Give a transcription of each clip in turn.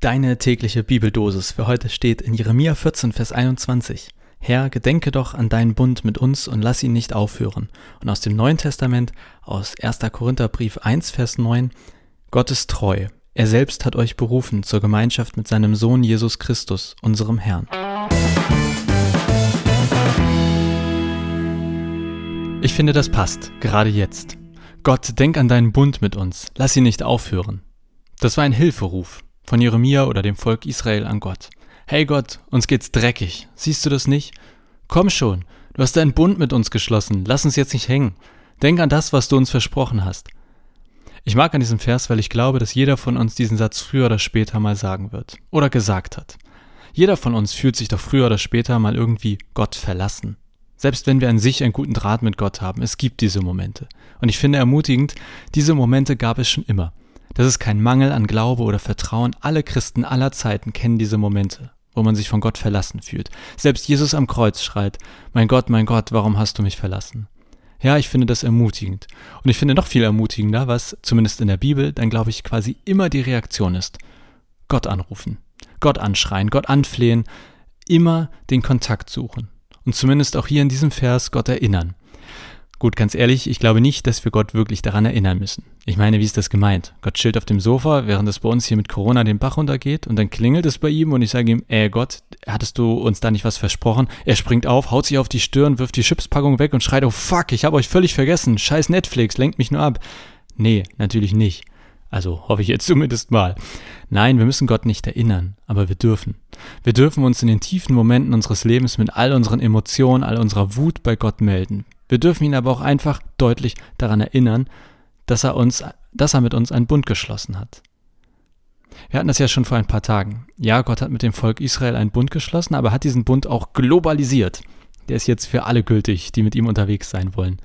Deine tägliche Bibeldosis für heute steht in Jeremia 14, Vers 21. Herr, gedenke doch an deinen Bund mit uns und lass ihn nicht aufhören. Und aus dem Neuen Testament, aus 1. Korintherbrief 1, Vers 9, Gott ist treu. Er selbst hat euch berufen zur Gemeinschaft mit seinem Sohn Jesus Christus, unserem Herrn. Ich finde, das passt, gerade jetzt. Gott, denk an deinen Bund mit uns, lass ihn nicht aufhören. Das war ein Hilferuf, von Jeremia oder dem Volk Israel an Gott. Hey Gott, uns geht's dreckig. Siehst du das nicht? Komm schon, du hast deinen Bund mit uns geschlossen. Lass uns jetzt nicht hängen. Denk an das, was du uns versprochen hast. Ich mag an diesem Vers, weil ich glaube, dass jeder von uns diesen Satz früher oder später mal sagen wird oder gesagt hat. Jeder von uns fühlt sich doch früher oder später mal irgendwie Gott verlassen. Selbst wenn wir an sich einen guten Draht mit Gott haben, es gibt diese Momente. Und ich finde ermutigend, diese Momente gab es schon immer. Das ist kein Mangel an Glaube oder Vertrauen. Alle Christen aller Zeiten kennen diese Momente, wo man sich von Gott verlassen fühlt. Selbst Jesus am Kreuz schreit, mein Gott, mein Gott, warum hast du mich verlassen? Ja, ich finde das ermutigend. Und ich finde noch viel ermutigender, was zumindest in der Bibel dann, glaube ich, quasi immer die Reaktion ist. Gott anrufen, Gott anschreien, Gott anflehen, immer den Kontakt suchen. Und zumindest auch hier in diesem Vers Gott erinnern. Gut, ganz ehrlich, ich glaube nicht, dass wir Gott wirklich daran erinnern müssen. Ich meine, wie ist das gemeint? Gott chillt auf dem Sofa, während es bei uns hier mit Corona den Bach runtergeht und dann klingelt es bei ihm und ich sage ihm, ey Gott, hattest du uns da nicht was versprochen? Er springt auf, haut sich auf die Stirn, wirft die Chipspackung weg und schreit, oh fuck, ich habe euch völlig vergessen, scheiß Netflix, lenkt mich nur ab. Nee, natürlich nicht. Also hoffe ich jetzt zumindest mal. Nein, wir müssen Gott nicht erinnern, aber wir dürfen. Wir dürfen uns in den tiefen Momenten unseres Lebens mit all unseren Emotionen, all unserer Wut bei Gott melden. Wir dürfen ihn aber auch einfach deutlich daran erinnern, dass er uns, dass er mit uns einen Bund geschlossen hat. Wir hatten das ja schon vor ein paar Tagen. Ja, Gott hat mit dem Volk Israel einen Bund geschlossen, aber hat diesen Bund auch globalisiert. Der ist jetzt für alle gültig, die mit ihm unterwegs sein wollen.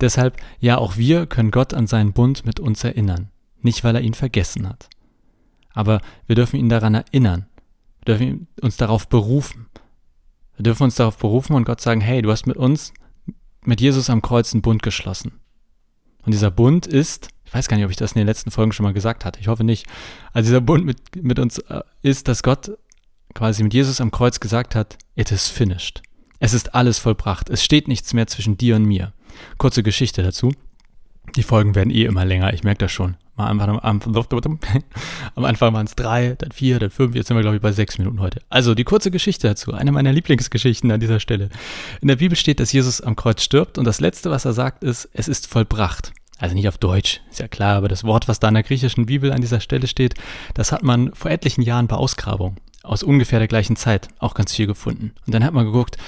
Deshalb, ja, auch wir können Gott an seinen Bund mit uns erinnern. Nicht, weil er ihn vergessen hat. Aber wir dürfen ihn daran erinnern. Wir dürfen uns darauf berufen. Wir dürfen uns darauf berufen und Gott sagen, hey, du hast mit uns mit Jesus am Kreuz einen Bund geschlossen. Und dieser Bund ist, ich weiß gar nicht, ob ich das in den letzten Folgen schon mal gesagt hatte, ich hoffe nicht. Also dieser Bund mit, mit uns äh, ist, dass Gott quasi mit Jesus am Kreuz gesagt hat, it is finished. Es ist alles vollbracht. Es steht nichts mehr zwischen dir und mir. Kurze Geschichte dazu. Die Folgen werden eh immer länger, ich merke das schon. Am Anfang, am, am Anfang waren es drei, dann vier, dann fünf, jetzt sind wir, glaube ich, bei sechs Minuten heute. Also die kurze Geschichte dazu, eine meiner Lieblingsgeschichten an dieser Stelle. In der Bibel steht, dass Jesus am Kreuz stirbt und das Letzte, was er sagt, ist, es ist vollbracht. Also nicht auf Deutsch, ist ja klar, aber das Wort, was da in der griechischen Bibel an dieser Stelle steht, das hat man vor etlichen Jahren bei Ausgrabung aus ungefähr der gleichen Zeit auch ganz viel gefunden. Und dann hat man geguckt,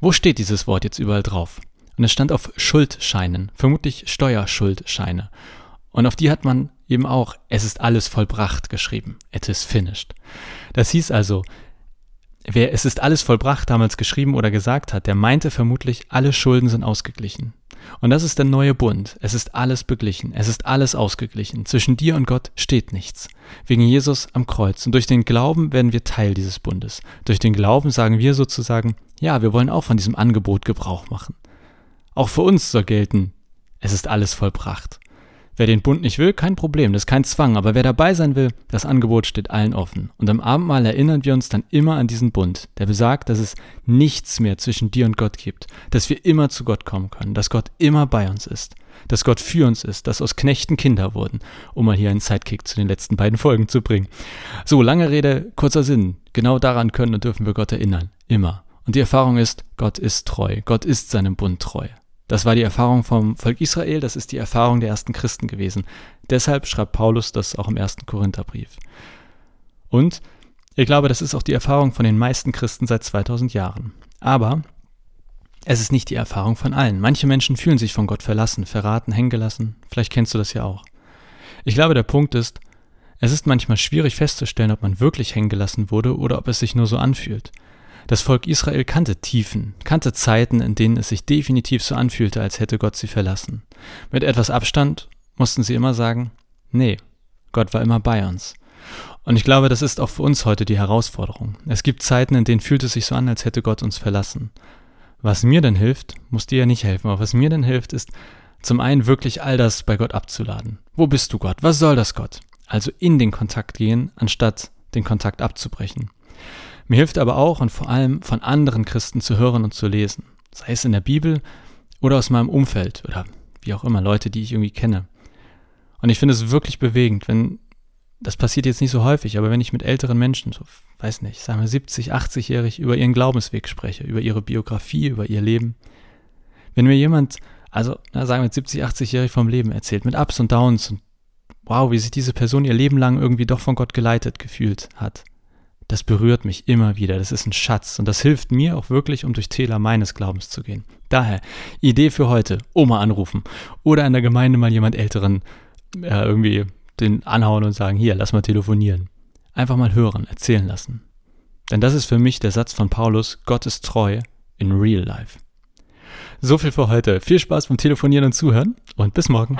wo steht dieses Wort jetzt überall drauf? Und es stand auf Schuldscheinen, vermutlich Steuerschuldscheine. Und auf die hat man eben auch, es ist alles vollbracht geschrieben. It is finished. Das hieß also, wer es ist alles vollbracht damals geschrieben oder gesagt hat, der meinte vermutlich, alle Schulden sind ausgeglichen. Und das ist der neue Bund. Es ist alles beglichen. Es ist alles ausgeglichen. Zwischen dir und Gott steht nichts. Wegen Jesus am Kreuz. Und durch den Glauben werden wir Teil dieses Bundes. Durch den Glauben sagen wir sozusagen, ja, wir wollen auch von diesem Angebot Gebrauch machen. Auch für uns soll gelten, es ist alles vollbracht. Wer den Bund nicht will, kein Problem, das ist kein Zwang, aber wer dabei sein will, das Angebot steht allen offen. Und am Abendmahl erinnern wir uns dann immer an diesen Bund, der besagt, dass es nichts mehr zwischen dir und Gott gibt, dass wir immer zu Gott kommen können, dass Gott immer bei uns ist, dass Gott für uns ist, dass aus Knechten Kinder wurden, um mal hier einen Sidekick zu den letzten beiden Folgen zu bringen. So, lange Rede, kurzer Sinn. Genau daran können und dürfen wir Gott erinnern. Immer. Und die Erfahrung ist, Gott ist treu. Gott ist seinem Bund treu. Das war die Erfahrung vom Volk Israel, das ist die Erfahrung der ersten Christen gewesen. Deshalb schreibt Paulus das auch im ersten Korintherbrief. Und ich glaube, das ist auch die Erfahrung von den meisten Christen seit 2000 Jahren. Aber es ist nicht die Erfahrung von allen. Manche Menschen fühlen sich von Gott verlassen, verraten, hängen gelassen. Vielleicht kennst du das ja auch. Ich glaube, der Punkt ist, es ist manchmal schwierig festzustellen, ob man wirklich hängen gelassen wurde oder ob es sich nur so anfühlt. Das Volk Israel kannte Tiefen, kannte Zeiten, in denen es sich definitiv so anfühlte, als hätte Gott sie verlassen. Mit etwas Abstand mussten sie immer sagen, nee, Gott war immer bei uns. Und ich glaube, das ist auch für uns heute die Herausforderung. Es gibt Zeiten, in denen fühlt es sich so an, als hätte Gott uns verlassen. Was mir denn hilft, muss dir ja nicht helfen, aber was mir denn hilft, ist zum einen wirklich all das bei Gott abzuladen. Wo bist du Gott? Was soll das Gott? Also in den Kontakt gehen, anstatt den Kontakt abzubrechen. Mir hilft aber auch und vor allem von anderen Christen zu hören und zu lesen, sei es in der Bibel oder aus meinem Umfeld oder wie auch immer, Leute, die ich irgendwie kenne. Und ich finde es wirklich bewegend, wenn, das passiert jetzt nicht so häufig, aber wenn ich mit älteren Menschen, so, weiß nicht, sagen wir 70, 80-jährig, über ihren Glaubensweg spreche, über ihre Biografie, über ihr Leben, wenn mir jemand, also na, sagen wir 70, 80-jährig vom Leben erzählt, mit Ups und Downs und wow, wie sich diese Person ihr Leben lang irgendwie doch von Gott geleitet gefühlt hat, das berührt mich immer wieder. Das ist ein Schatz und das hilft mir auch wirklich, um durch Täler meines Glaubens zu gehen. Daher, Idee für heute, Oma anrufen oder in der Gemeinde mal jemand Älteren äh, irgendwie den anhauen und sagen, hier, lass mal telefonieren. Einfach mal hören, erzählen lassen. Denn das ist für mich der Satz von Paulus, Gott ist treu in real life. So viel für heute. Viel Spaß beim Telefonieren und Zuhören und bis morgen.